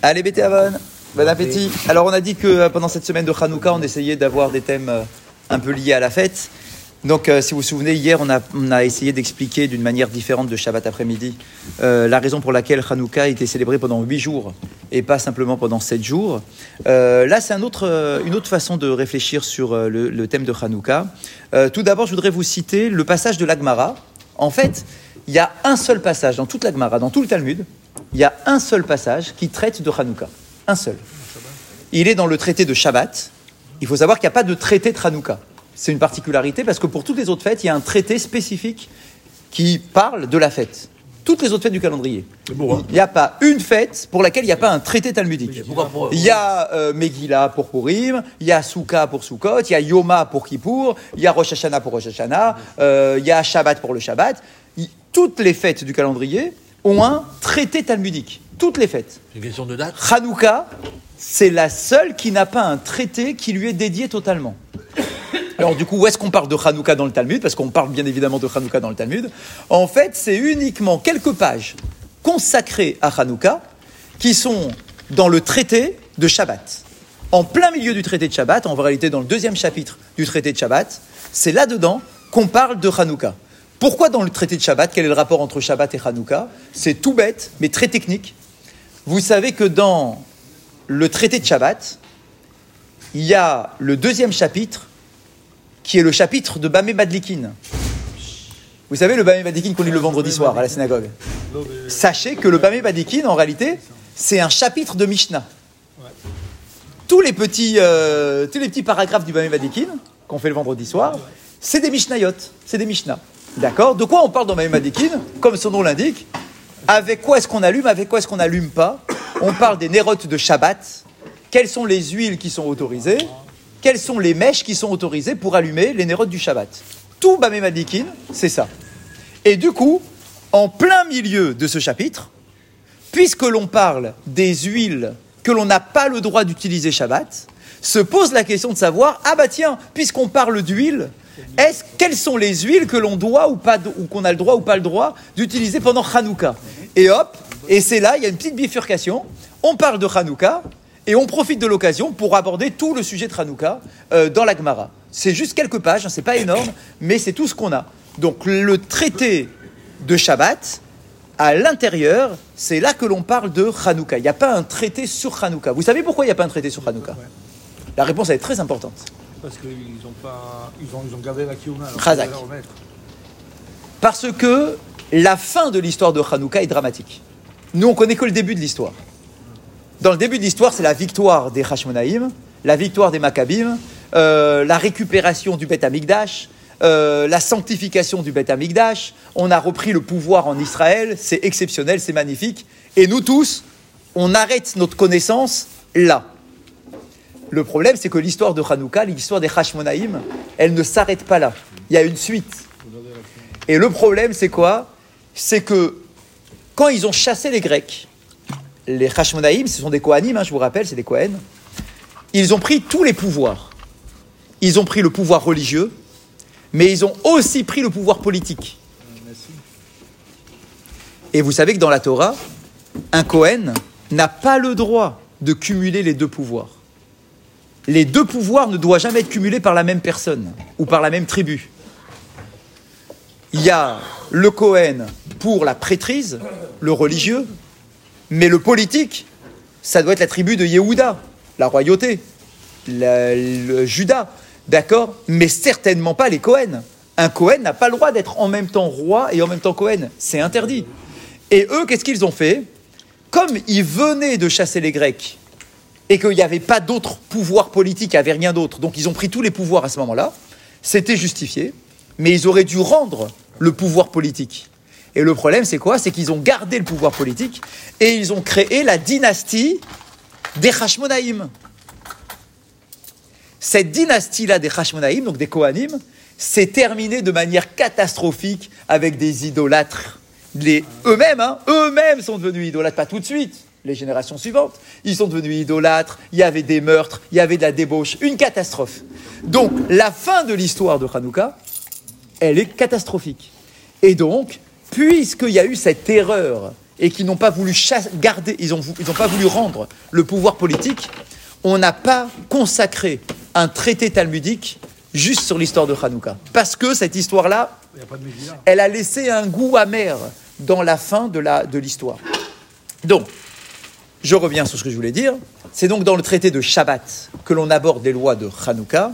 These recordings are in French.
Allez, Bété Avon, bon appétit. Alors, on a dit que euh, pendant cette semaine de Hanouka, on essayait d'avoir des thèmes euh, un peu liés à la fête. Donc, euh, si vous vous souvenez, hier, on a, on a essayé d'expliquer d'une manière différente de Shabbat après-midi euh, la raison pour laquelle Hanouka a été célébré pendant huit jours et pas simplement pendant sept jours. Euh, là, c'est un autre, une autre façon de réfléchir sur le, le thème de Hanouka. Tout d'abord, je voudrais vous citer le passage de l'Agmara. En fait, il y a un seul passage dans toute l'Agmara, dans tout le Talmud, il y a un seul passage qui traite de Hanouka. Un seul. Il est dans le traité de Shabbat. Il faut savoir qu'il n'y a pas de traité de Hanouka. C'est une particularité parce que pour toutes les autres fêtes, il y a un traité spécifique qui parle de la fête. Toutes les autres fêtes du calendrier. hein. Il n'y a pas une fête pour laquelle il n'y a pas un traité talmudique. Pourquoi Il y a euh, Megillah pour Purim, il y a Souka pour Sukkot, il y a Yoma pour Kippour, il y a Rosh Hashanah pour Rosh Hashanah, euh, il y a Shabbat pour le Shabbat. Toutes les fêtes du calendrier ont un traité talmudique. Toutes les fêtes. Une question de date Hanouka, c'est la seule qui n'a pas un traité qui lui est dédié totalement. Alors du coup, où est-ce qu'on parle de Hanouka dans le Talmud? Parce qu'on parle bien évidemment de Hanouka dans le Talmud. En fait, c'est uniquement quelques pages consacrées à Hanouka qui sont dans le traité de Shabbat. En plein milieu du traité de Shabbat, en réalité dans le deuxième chapitre du traité de Shabbat, c'est là-dedans qu'on parle de Hanouka. Pourquoi dans le traité de Shabbat Quel est le rapport entre Shabbat et Hanouka C'est tout bête, mais très technique. Vous savez que dans le traité de Shabbat, il y a le deuxième chapitre qui est le chapitre de Bamé Madlikin. Vous savez, le Bamé Madlikin qu'on lit le vendredi soir à la synagogue. Sachez que le Bamé Madlikin, en réalité, c'est un chapitre de Mishnah. Tous les petits, euh, tous les petits paragraphes du Bamé Madlikin qu'on fait le vendredi soir, c'est des Mishnayot, c'est des Mishnah. D'accord De quoi on parle dans Bamé Madlikin Comme son nom l'indique, avec quoi est-ce qu'on allume, avec quoi est-ce qu'on n'allume pas On parle des nérotes de Shabbat. Quelles sont les huiles qui sont autorisées Quelles sont les mèches qui sont autorisées pour allumer les nérotes du Shabbat Tout Bamé Madlikin, c'est ça. Et du coup, en plein milieu de ce chapitre, puisque l'on parle des huiles que l'on n'a pas le droit d'utiliser Shabbat, se pose la question de savoir ah bah tiens, puisqu'on parle d'huile, est-ce quelles sont les huiles que l'on doit ou pas ou qu'on a le droit ou pas le droit d'utiliser pendant Hanouka? Et hop, et c'est là il y a une petite bifurcation. On parle de Hanouka et on profite de l'occasion pour aborder tout le sujet de Hanouka euh, dans la Gemara. C'est juste quelques pages, hein, c'est pas énorme, mais c'est tout ce qu'on a. Donc le traité de Shabbat, à l'intérieur, c'est là que l'on parle de Hanouka. Il n'y a pas un traité sur Hanouka. Vous savez pourquoi il n'y a pas un traité sur Hanouka? La réponse elle est très importante. Parce qu'ils ont pas, ils ont, ils gardé la. Parce que la fin de l'histoire de Hanouka est dramatique. Nous, on connaît que le début de l'histoire. Dans le début de l'histoire, c'est la victoire des Hashmonaïm, la victoire des Maccabim, euh, la récupération du Beth Amikdash, euh, la sanctification du Beth Amikdash. On a repris le pouvoir en Israël, c'est exceptionnel, c'est magnifique. Et nous tous, on arrête notre connaissance là. Le problème, c'est que l'histoire de Hanouka, l'histoire des Hashmonaïm, elle ne s'arrête pas là. Il y a une suite. Et le problème, c'est quoi? C'est que quand ils ont chassé les Grecs, les Hashmonaïm, ce sont des Kohanim, hein, je vous rappelle, c'est des Kohen, ils ont pris tous les pouvoirs. Ils ont pris le pouvoir religieux, mais ils ont aussi pris le pouvoir politique. Et vous savez que dans la Torah, un Kohen n'a pas le droit de cumuler les deux pouvoirs. Les deux pouvoirs ne doivent jamais être cumulés par la même personne ou par la même tribu. Il y a le Cohen pour la prêtrise, le religieux, mais le politique, ça doit être la tribu de Yehuda, la royauté, le Judas, d'accord? Mais certainement pas les Cohen. Un Cohen n'a pas le droit d'être en même temps roi et en même temps Cohen. C'est interdit. Et eux, qu'est-ce qu'ils ont fait? Comme ils venaient de chasser les Grecs et qu'il n'y avait pas d'autre pouvoir politique, il n'y avait rien d'autre, donc ils ont pris tous les pouvoirs à ce moment-là, c'était justifié, mais ils auraient dû rendre le pouvoir politique. Et le problème, c'est quoi? C'est qu'ils ont gardé le pouvoir politique et ils ont créé la dynastie des Hashmonaïm. Cette dynastie-là des Hashmonaïm, donc des Kohanim, s'est terminée de manière catastrophique avec des idolâtres. Les- Eux-mêmes, hein, eux-mêmes sont devenus idolâtres, pas tout de suite, les générations suivantes. Ils sont devenus idolâtres, il y avait des meurtres, il y avait de la débauche, une catastrophe. Donc, la fin de l'histoire de Hanouka, elle est catastrophique. Et donc, puisqu'il y a eu cette erreur et qui n'ont pas voulu chasse- garder, ils n'ont ils ont pas voulu rendre le pouvoir politique, on n'a pas consacré un traité talmudique juste sur l'histoire de Hanouka. Parce que cette histoire-là, elle a laissé un goût amer dans la fin de l'histoire. donc, je reviens sur ce que je voulais dire. C'est donc dans le traité de Shabbat que l'on aborde les lois de Hanouka.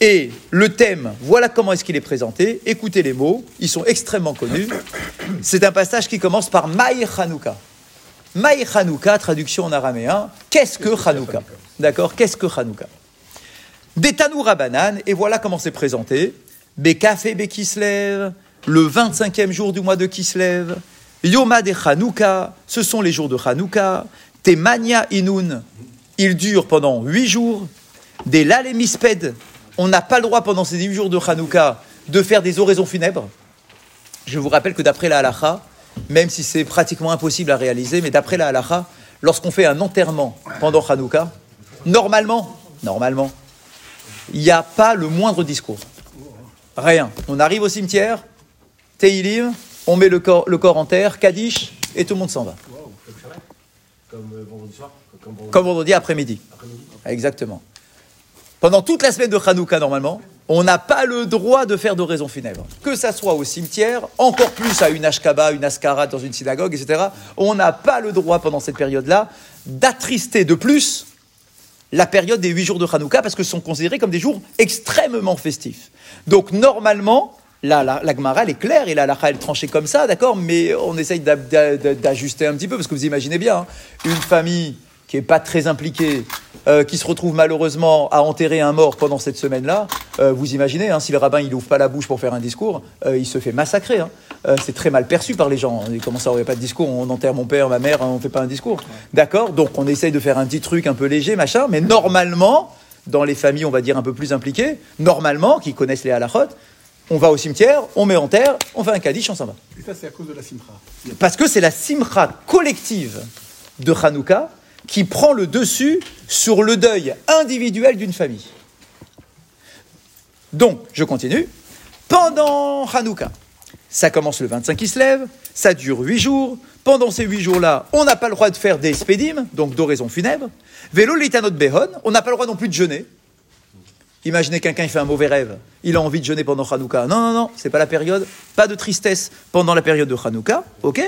Et le thème, voilà comment est-ce qu'il est présenté. Écoutez les mots, ils sont extrêmement connus. C'est un passage qui commence par Maï Hanouka. Maï Hanouka, traduction en araméen, qu'est-ce que Hanouka? D'accord Qu'est-ce que Hanouka? Des Tanour Rabanan, et voilà comment c'est présenté. Bekafé Bekislev, le 25e jour du mois de Kislev. Yoma de Hanouka, ce sont les jours de Hanouka. Temania Inun, il dure pendant huit jours. Des Lalemisped, on n'a pas le droit pendant ces huit jours de Hanouka de faire des oraisons funèbres. Je vous rappelle que d'après la halacha, même si c'est pratiquement impossible à réaliser, mais d'après la halacha, lorsqu'on fait un enterrement pendant Hanouka, normalement, normalement, il n'y a pas le moindre discours. Rien. On arrive au cimetière, Teilim, on met le corps, le corps en terre, Kaddish, et tout le monde s'en va. Comme euh, vendredi soir Comme vendredi Comme vendredi après-midi. après-midi Exactement. Pendant toute la semaine de Hanouka, normalement, on n'a pas le droit de faire d'oraison funèbre. Que ça soit au cimetière, encore plus à une ashkaba, une askara dans une synagogue, etc. On n'a pas le droit, pendant cette période-là, d'attrister de plus la période des huit jours de Hanouka, parce que ce sont considérés comme des jours extrêmement festifs. Donc, normalement, là, la, la Gemara, elle est claire, et la halakha, elle tranchée comme ça, d'accord Mais on essaye d'a- d'a- d'a- d'ajuster un petit peu, parce que vous imaginez bien, hein, une famille qui n'est pas très impliquée, euh, qui se retrouve malheureusement à enterrer un mort pendant cette semaine-là, euh, vous imaginez, hein, si le rabbin il ouvre pas la bouche pour faire un discours, euh, il se fait massacrer. hein. C'est très mal perçu par les gens. Et Comment ça, on pas de discours On enterre mon père, ma mère, on fait pas un discours. D'accord Donc on essaye de faire un petit truc un peu léger, machin, mais normalement, dans les familles, on va dire un peu plus impliquées, normalement, qui connaissent les halachot, on va au cimetière, on met en terre, on fait un kaddish, on s'en va. Et ça, c'est à cause de la simcha. Parce que c'est la simcha collective de Hanouka qui prend le dessus sur le deuil individuel d'une famille. Donc, je continue. Pendant Hanouka, ça commence le 25 qui se lève, ça dure 8 jours. Pendant ces 8 jours-là, on n'a pas le droit de faire des spédimes, donc d'oraison funèbre. Vélo litanot behon, on n'a pas le droit non plus de jeûner. Imaginez quelqu'un, il fait un mauvais rêve, il a envie de jeûner pendant Hanouka. Non, non, non, c'est pas la période. Pas de tristesse pendant la période de Hanouka, ok?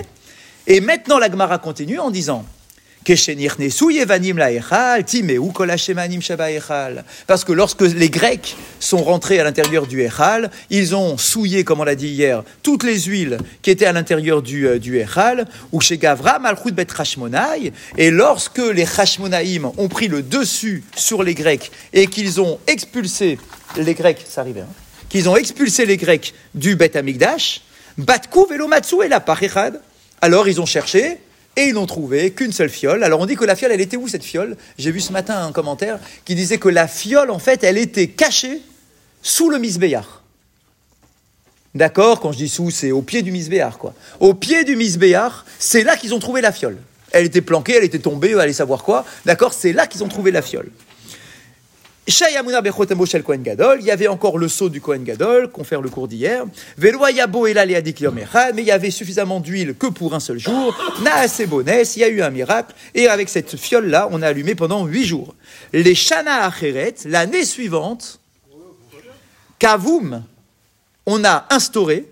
Et maintenant, la Gemara continue en disant Parce que lorsque les Grecs sont rentrés à l'intérieur du Echal, ils ont souillé, comme on l'a dit hier, toutes les huiles qui étaient à l'intérieur du, euh, du Echal, ou chez Gavra, Malchut bet Hashmonai. Et lorsque les Hashmonaïm ont pris le dessus sur les Grecs et qu'ils ont expulsé les Grecs, ça arrivait, hein, qu'ils ont expulsé les Grecs du Bet Amigdash, Batkou velomatsu et la Parichad. Alors ils ont cherché et ils n'ont trouvé qu'une seule fiole. Alors on dit que la fiole, elle était où cette fiole? J'ai vu ce matin un commentaire qui disait que la fiole, en fait, elle était cachée sous le misbéar. D'accord Quand je dis sous, c'est au pied du misbéar, quoi. Au pied du misbéar, c'est là qu'ils ont trouvé la fiole. Elle était planquée, elle était tombée, allez savoir quoi. D'accord C'est là qu'ils ont trouvé la fiole. Shayamuna Bechotemo Shel Kohen Gadol, il y avait encore le seau du Kohen Gadol, qu'on fait le cours d'hier. Veloa Yabo Ela Leadik Yom Echad, mais il y avait suffisamment d'huile que pour un seul jour. Il y a eu un miracle, et avec cette fiole-là, on a allumé pendant huit jours. Les Shana Acheret, l'année suivante, Kavoum, on a instauré,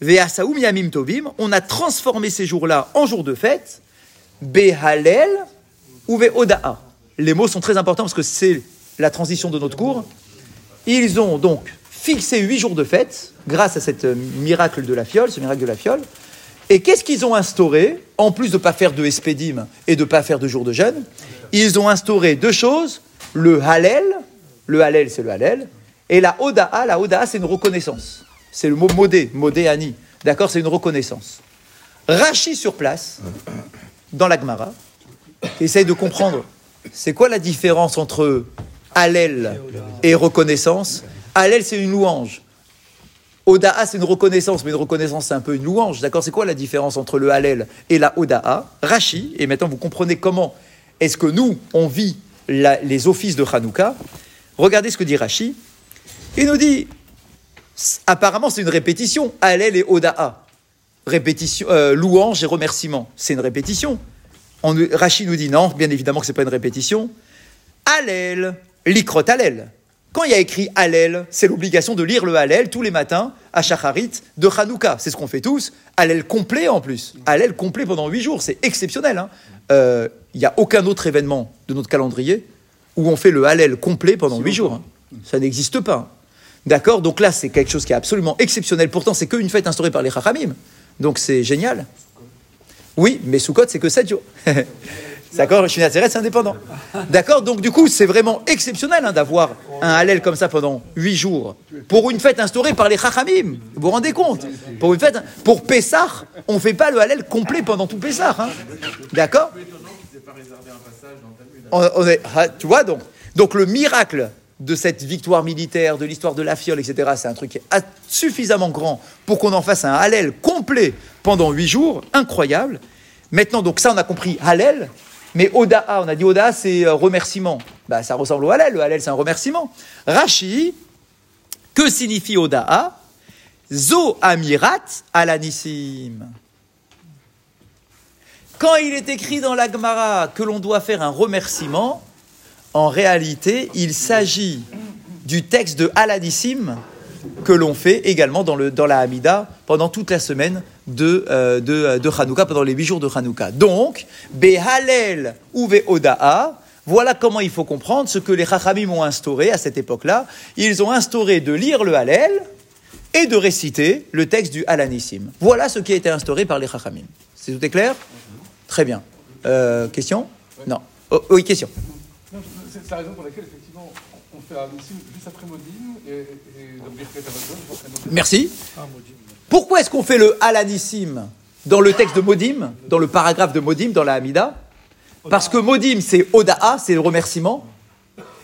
Veasaoum Yamim Tovim, on a transformé ces jours-là en jours de fête, Behalel ou Veoda'a. Les mots sont très importants parce que c'est la transition de notre cours. Ils ont donc fixé huit jours de fête grâce à ce miracle de la fiole, ce miracle de la fiole. Et qu'est-ce qu'ils ont instauré En plus de ne pas faire de espédim et de ne pas faire de jour de jeûne, ils ont instauré deux choses le halel, le halel c'est le halel, et la oda'a. La oda'a c'est une reconnaissance. C'est le mot modé, modé ani. D'accord C'est une reconnaissance. Rachi sur place, dans la Gemara, qui essaye de comprendre c'est quoi la différence entre Hallel et reconnaissance Hallel, c'est une louange. Oda'a, c'est une reconnaissance, mais une reconnaissance, c'est un peu une louange. D'accord? C'est quoi la différence entre le Hallel et la Oda'a? Rashi, et maintenant vous comprenez comment est-ce que nous, on vit les offices de Hanouka. Regardez ce que dit Rashi. Il nous dit, apparemment, c'est une répétition, Hallel et Oda'a. répétition, euh, louange et remerciement. C'est une répétition. On, nous dit non, bien évidemment que c'est pas une répétition. Allel, likrot Allel. Quand il y a écrit Hallel, c'est l'obligation de lire le Hallel tous les matins à Shacharit de Hanouka. C'est ce qu'on fait tous. Hallel complet en plus. Hallel complet pendant huit jours. C'est exceptionnel. hein. Euh, Il n'y a aucun autre événement de notre calendrier où on fait le Hallel complet pendant huit jours. hein. Ça n'existe pas. D'accord? Donc là, c'est quelque chose qui est absolument exceptionnel. Pourtant, c'est qu'une fête instaurée par les Chachamim. Donc c'est génial. Oui, mais Sukkot, c'est que 7 jours. D'accord Shinat Zeret, c'est indépendant. D'accord Donc du coup, c'est vraiment exceptionnel hein, d'avoir un Hallel comme ça pendant 8 jours. Pour une fête instaurée par les Chachamim. Vous vous rendez compte? Pour une fête, pour Pessah, on ne fait pas le Hallel complet pendant tout Pessah. hein. D'accord? On, est, ah, tu vois donc, donc le miracle de cette victoire militaire, de l'histoire de la fiole, etc., c'est un truc qui est suffisamment grand pour qu'on en fasse un Hallel complet pendant huit jours, incroyable. Maintenant, donc ça, on a compris Hallel, mais Oda'a, on a dit Oda'a, c'est euh, remerciement. Bah, ça ressemble au Hallel, le Hallel, c'est un remerciement. Rashi, que signifie Oda'a Zo amirat alanissim. Quand il est écrit dans la Gemara que l'on doit faire un remerciement, en réalité, il s'agit du texte de Alanissim que l'on fait également dans, le, dans la Hamida pendant toute la semaine de, euh, de, euh, de Hanouka, pendant les huit jours de Hanouka. Donc, Behalel ou Oda'a, voilà comment il faut comprendre ce que les Chachamim ont instauré à cette époque-là. Ils ont instauré de lire le Hallel et de réciter le texte du Alanissim. Voilà ce qui a été instauré par les Chachamim. C'est tout est clair? Très bien. Euh, question? Non. Oh, oui, question. C'est la raison pour laquelle, effectivement, on fait un missim juste après Modim et, et donc Birkat Amazon, je pense qu'à Modim. Merci. Ah. Pourquoi est-ce qu'on fait le Alanissim dans le texte de Modim, dans le paragraphe de Modim, dans la Hamida? Parce que Modim, c'est Oda'a, c'est le remerciement.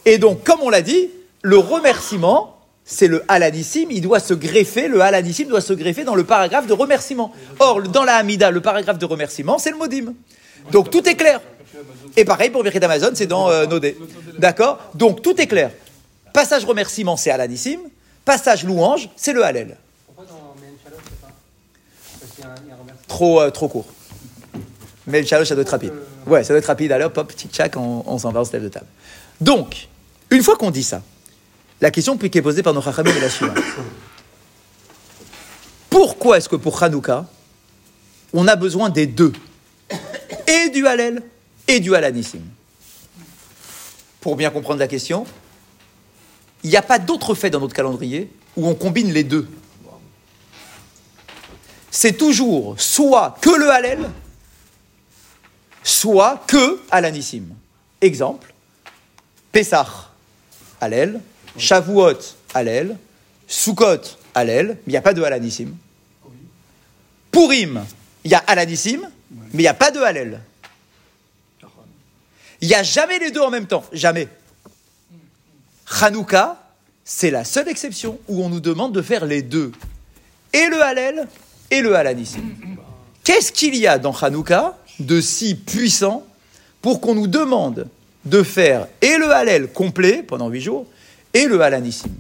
Et donc, comme on l'a dit, le remerciement, c'est le Alanissim, il doit se greffer, le Alanissim doit se greffer dans le paragraphe de remerciement. Or, dans la Hamida, le paragraphe de remerciement, c'est le Modim. Donc, tout est clair. Et pareil pour Birkat Amazon, c'est dans euh, Nodé. D'accord? Donc, tout est clair. Passage remerciement, c'est Alanissim. Passage louange, c'est le Hallel. Shalom. Trop, euh, trop court. Mais le challenge, ça doit être rapide. Ouais, ça doit être rapide. Alors, hop, petit tchac, on, s'en va, on se lève de table. Donc, une fois qu'on dit ça, la question qui est posée par nos chachamim est la suivante. Pourquoi est-ce que pour Hanouka, on a besoin des deux? Du Hallel et du Halanissim Pour bien comprendre la question, il n'y a pas d'autre fait dans notre calendrier où on combine les deux. C'est toujours soit que le Hallel, soit que Alanissim. Exemple, Pessah, Hallel, Shavuot, Hallel, Sukkot, Hallel, mais il n'y a pas de Alanissim. Purim, il y a Alanissim, mais il n'y a pas de Hallel. Il n'y a jamais les deux en même temps, jamais. Hanouka, c'est la seule exception où on nous demande de faire les deux. Et le Hallel et le Halanissim. Qu'est-ce qu'il y a dans Hanouka de si puissant pour qu'on nous demande de faire et le Hallel complet pendant huit jours et le Halanissim?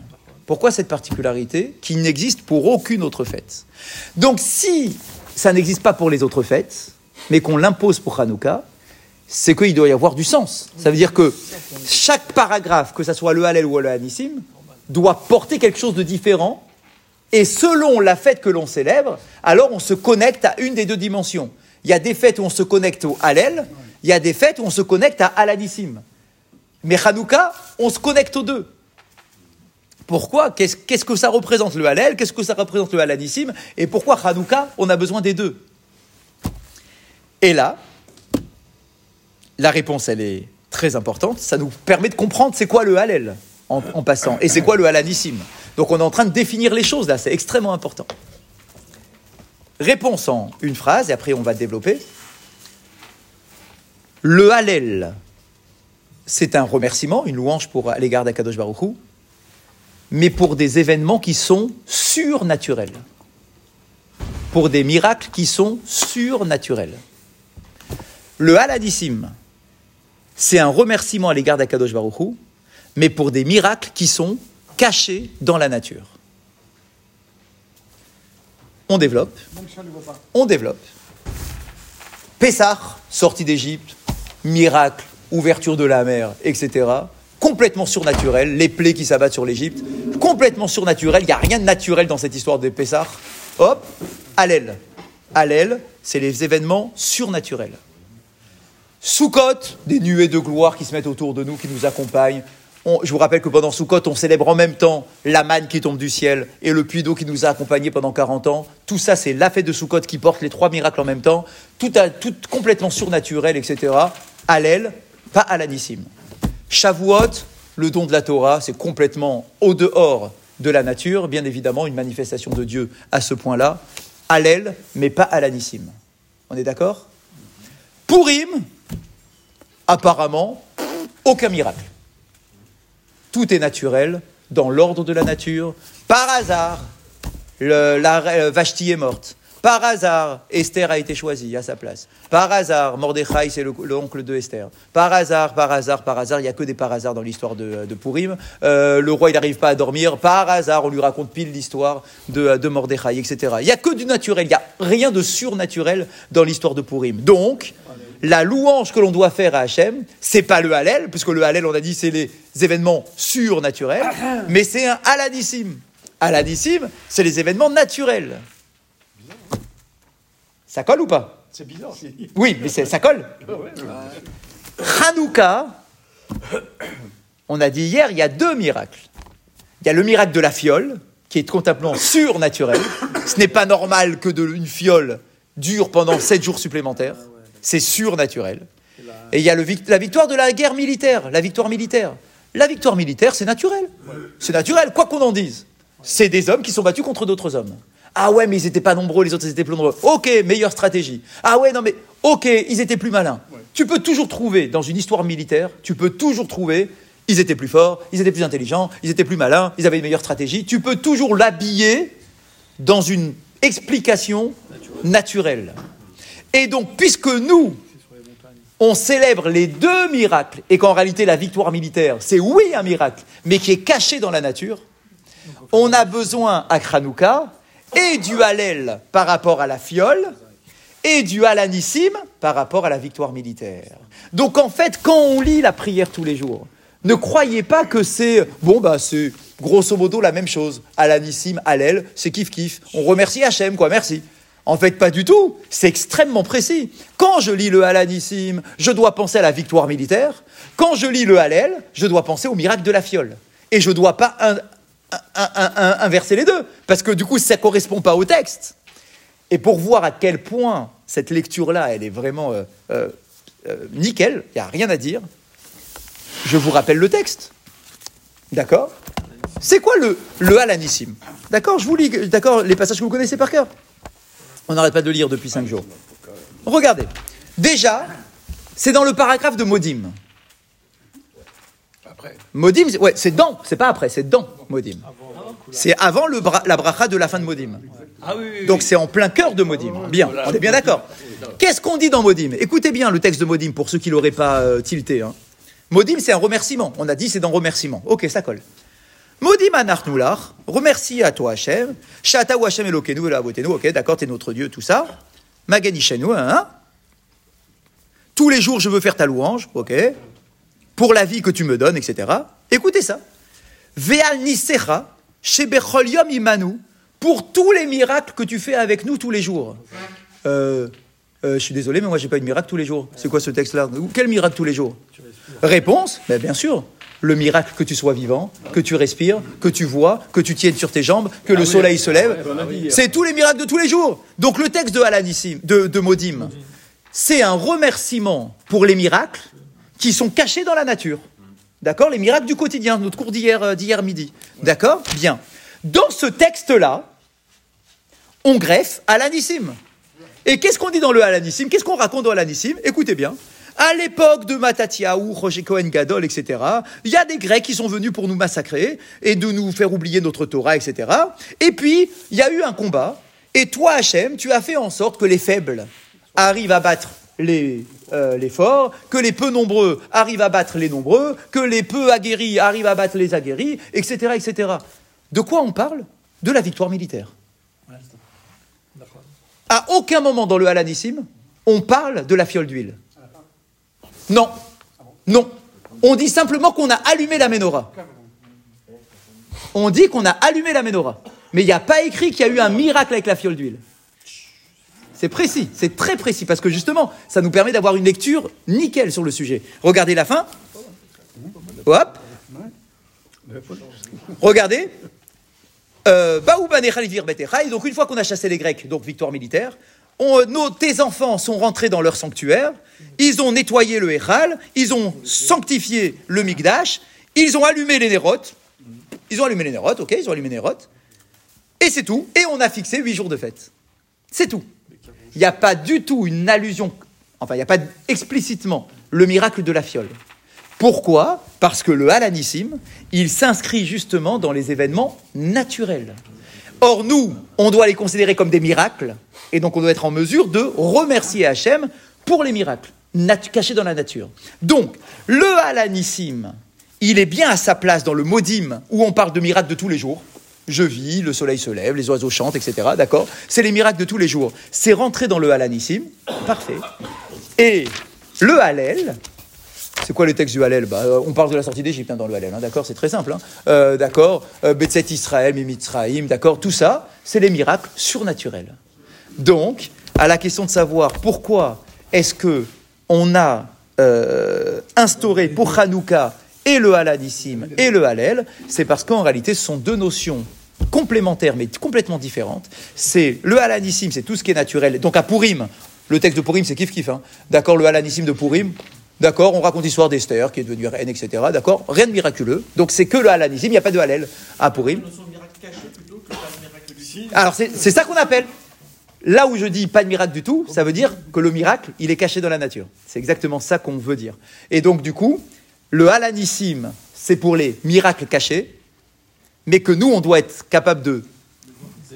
Pourquoi cette particularité qui n'existe pour aucune autre fête? Donc si ça n'existe pas pour les autres fêtes, mais qu'on l'impose pour Hanouka, c'est qu'il doit y avoir du sens. Ça veut dire que chaque paragraphe, que ce soit le Hallel ou le Halanissim, doit porter quelque chose de différent et selon la fête que l'on célèbre, alors on se connecte à une des deux dimensions. Il y a des fêtes où on se connecte au Hallel, il y a des fêtes où on se connecte à Alanissim. Mais Hanouka, on se connecte aux deux. Pourquoi? Qu'est-ce qu'est-ce que ça représente le Hallel? Qu'est-ce que ça représente le Alanissim Et pourquoi Hanouka, on a besoin des deux? Et là, la réponse, elle est très importante. Ça nous permet de comprendre c'est quoi le Hallel en, passant et c'est quoi le Halanissim. Donc on est en train de définir les choses là, c'est extrêmement important. Réponse en une phrase et après on va développer. Le Hallel, c'est un remerciement, une louange pour l'égard d'Akadosh Baruch Hu, mais pour des événements qui sont surnaturels, pour des miracles qui sont surnaturels. Le Halanissim, c'est un remerciement à l'égard d'Akadosh Baruch Hu, mais pour des miracles qui sont cachés dans la nature. On développe. On développe. Pessah, sortie d'Égypte, miracle, ouverture de la mer, etc. Complètement surnaturel, les plaies qui s'abattent sur l'Égypte, complètement surnaturel, il n'y a rien de naturel dans cette histoire de Pessah. Hop, Hallel. Hallel, c'est les événements surnaturels. Soukot, des nuées de gloire qui se mettent autour de nous, qui nous accompagnent. Je vous rappelle que pendant Soukot, on célèbre en même temps la manne qui tombe du ciel et le puits d'eau qui nous a accompagnés pendant 40 ans. Tout ça, c'est la fête de Soukot qui porte les trois miracles en même temps. Tout, complètement surnaturel, etc. Hallel, pas Alanissim. Shavuot, le don de la Torah, c'est complètement au dehors de la nature, bien évidemment, une manifestation de Dieu à ce point-là. Hallel, mais pas Alanissim. On est d'accord? Purim, apparemment, aucun miracle. Tout est naturel, dans l'ordre de la nature. Par hasard, la euh, Vashti est morte. Par hasard, Esther a été choisie à sa place. Par hasard, Mordechai, c'est le- l'oncle de Esther. Par hasard, par hasard, par hasard, il n'y a que des par hasard dans l'histoire de, de Purim. Euh, le roi, il n'arrive pas à dormir. Par hasard, on lui raconte pile l'histoire de, de Mordechai, etc. Il n'y a que du naturel, il n'y a rien de surnaturel dans l'histoire de Purim. Donc, la louange que l'on doit faire à Hachem, c'est pas le Hallel, puisque le Hallel, on a dit, c'est les événements surnaturels, mais c'est un Alanissim. Alanissim, c'est les événements naturels. Ça colle ou pas? C'est bizarre. c'est- Oui, mais ça colle. Hanouka, on a dit hier, il y a deux miracles. Il y a le miracle de la fiole, qui est complètement surnaturel. Ce n'est pas normal que de, une fiole dure pendant sept jours supplémentaires. C'est surnaturel. Et il y a le la victoire de la guerre militaire, la victoire militaire. La victoire militaire, c'est naturel. C'est naturel, quoi qu'on en dise. C'est des hommes qui sont battus contre d'autres hommes. Ah ouais, mais ils n'étaient pas nombreux, les autres ils étaient plus nombreux. Ok, meilleure stratégie. Ah ouais, non mais ok, ils étaient plus malins. Tu peux toujours trouver, dans une histoire militaire, tu peux toujours trouver, ils étaient plus forts, ils étaient plus intelligents, ils étaient plus malins, ils avaient une meilleure stratégie. Tu peux toujours l'habiller dans une explication naturelle. Et donc, puisque nous, on célèbre les deux miracles, et qu'en réalité la victoire militaire, c'est oui un miracle, mais qui est caché dans la nature, on a besoin à Kranouka et du Hallel par rapport à la fiole, et du Halanissim par rapport à la victoire militaire. Donc en fait, quand on lit la prière tous les jours, ne croyez pas que c'est, bon bah c'est grosso modo la même chose. Halanissim, Hallel, c'est kiff kiff. On remercie Hachem, quoi, merci. En fait, pas du tout. C'est extrêmement précis. Quand je lis le Halanissim, je dois penser à la victoire militaire. Quand je lis le Hallel, je dois penser au miracle de la fiole. Et je ne dois pas inverser les deux, parce que du coup, ça ne correspond pas au texte. Et pour voir à quel point cette lecture-là, elle est vraiment euh, euh, euh, nickel, il n'y a rien à dire, je vous rappelle le texte. D'accord? C'est quoi le, le D'accord Je vous lis d'accord, les passages que vous connaissez par cœur? On n'arrête pas de lire depuis cinq jours. Regardez. Déjà, c'est dans le paragraphe de Modim. Après. Modim, c'est- ouais, c'est dans, c'est pas après, c'est dans Modim. C'est avant le bra- la bracha de la fin de Modim. Ah oui, oui, Donc c'est en plein cœur de Modim. Bien, on est bien d'accord. Qu'est-ce qu'on dit dans Modim? Écoutez bien le texte de Modim pour ceux qui l'auraient pas euh, tilté. hein. Modim, c'est un remerciement. On a dit c'est dans remerciement. Ok, ça colle. Modim anarnoular, remercie à toi Hachem, Shata ou Hachem Elokenu, Elavotenu, ok, d'accord, t'es notre Dieu, tout ça. Maganishenu, hein Tous les jours je veux faire ta louange, ok Pour la vie que tu me donnes, etc. Écoutez ça. Ve'al nisecha, shebechol yom imanu, pour tous les miracles que tu fais avec nous tous les jours. Euh, euh, je suis désolé, mais moi j'ai pas eu de miracle tous les jours. C'est quoi ce texte-là? Quel miracle tous les jours? Réponse? Ben, Bien sûr. Le miracle que tu sois vivant, que tu respires, que tu vois, que tu tiennes sur tes jambes, que le soleil se lève. C'est tous les miracles de tous les jours. Donc le texte de Alanissim, de, de Modim, c'est un remerciement pour les miracles qui sont cachés dans la nature. D'accord? Les miracles du quotidien, notre cours d'hier euh, d'hier midi. D'accord? Bien. Dans ce texte-là, on greffe Alanissim. Et qu'est-ce qu'on dit dans le Alanissim Qu'est-ce qu'on raconte dans Alanissim Écoutez bien. À l'époque de Matatiaou, Roger Cohen Gadol, etc., il y a des Grecs qui sont venus pour nous massacrer et de nous faire oublier notre Torah, etc. Et puis, il y a eu un combat. Et toi, Hachem, tu as fait en sorte que les faibles arrivent à battre les, euh, les forts, que les peu nombreux arrivent à battre les nombreux, que les peu aguerris arrivent à battre les aguerris, etc., etc. De quoi on parle? De la victoire militaire. À aucun moment dans le Halanissim, on parle de la fiole d'huile. Non. Non. On dit simplement qu'on a allumé la menorah. On dit qu'on a allumé la menorah. Mais il n'y a pas écrit qu'il y a eu un miracle avec la fiole d'huile. C'est précis, c'est très précis, parce que justement, ça nous permet d'avoir une lecture nickel sur le sujet. Regardez la fin. Hop. Regardez. Euh, donc une fois qu'on a chassé les Grecs, donc victoire militaire, on- nos, tes enfants sont rentrés dans leur sanctuaire, ils ont nettoyé le Echal, ils ont sanctifié le Migdash, ils ont allumé les nérotes, ils ont allumé les nérotes, ok, ils ont allumé les nérotes, et c'est tout, et on a fixé huit jours de fête. C'est tout. Il n'y a pas du tout une allusion, enfin il n'y a pas explicitement le miracle de la fiole. Pourquoi? Parce que le Halanissim, il s'inscrit justement dans les événements naturels. Or, nous, on doit les considérer comme des miracles, et donc on doit être en mesure de remercier Hachem pour les miracles cachés dans la nature. Donc, le Halanissim, il est bien à sa place dans le Modim, où on parle de miracles de tous les jours. Je vis, le soleil se lève, les oiseaux chantent, etc. D'accord? C'est les miracles de tous les jours. C'est rentré dans le Halanissim, parfait. Et le Hallel, c'est quoi le texte du Hallel bah, euh, On parle de la sortie d'Égypte hein, dans le Hallel, hein, d'accord C'est très simple. Hein. Euh, d'accord euh, Betzet Israël, Mimitzraïm, d'accord Tout ça, c'est les miracles surnaturels. Donc, à la question de savoir pourquoi est-ce que on a euh, instauré pour Hanouka et le Halanissim et le Hallel, c'est parce qu'en réalité, ce sont deux notions complémentaires mais complètement différentes. C'est le Halanissim, c'est tout ce qui est naturel. Donc à Purim, le texte de Purim, c'est kiff kiff. D'accord, le Halanissim de Purim. D'accord, on raconte l'histoire d'Esther qui est devenue reine, etc. D'accord, rien de miraculeux. Donc c'est que le Halanissim, il n'y a pas de Hallel à Purim. Alors c'est ça qu'on appelle. Là où je dis pas de miracle du tout, ça veut dire que le miracle, il est caché dans la nature. C'est exactement ça qu'on veut dire. Et donc du coup, le Halanissim, c'est pour les miracles cachés, mais que nous, on doit être capable de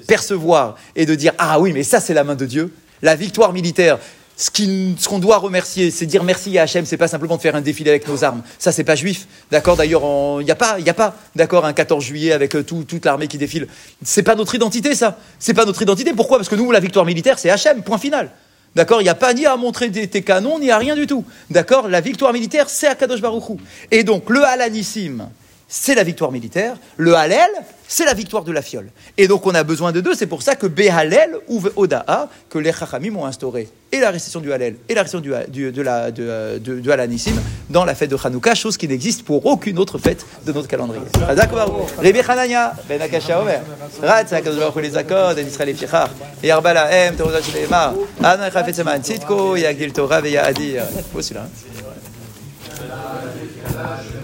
percevoir et de dire ah oui mais ça c'est la main de Dieu la victoire militaire ce qu'on doit remercier c'est dire merci à Hachem c'est pas simplement de faire un défilé avec nos armes. Ça c'est pas juif. D'accord d'ailleurs il n'y a pas y a pas d'accord un 14 juillet avec euh, tout- toute l'armée qui défile. C'est pas notre identité ça. C'est pas notre identité. Pourquoi? Parce que nous la victoire militaire c'est Hachem point final. D'accord Il n'y a pas ni à montrer des, canons, ni à rien du tout. D'accord La victoire militaire, c'est Akadosh Baruch Hu. Et donc, le Halanissim, c'est la victoire militaire. Le Hallel, c'est la victoire de la fiole. Et donc, on a besoin de deux. C'est pour ça que Behalel ou Oda'a, que les Chachamim ont instauré, et la récession du Hallel, et la récession du, du- de la, de, euh, de- dans la fête de Hanouka, chose qui n'existe pour aucune autre fête de notre calendrier. Ben Omer, les Zakod, En Israël Veya Adir. Faut celui-là. hein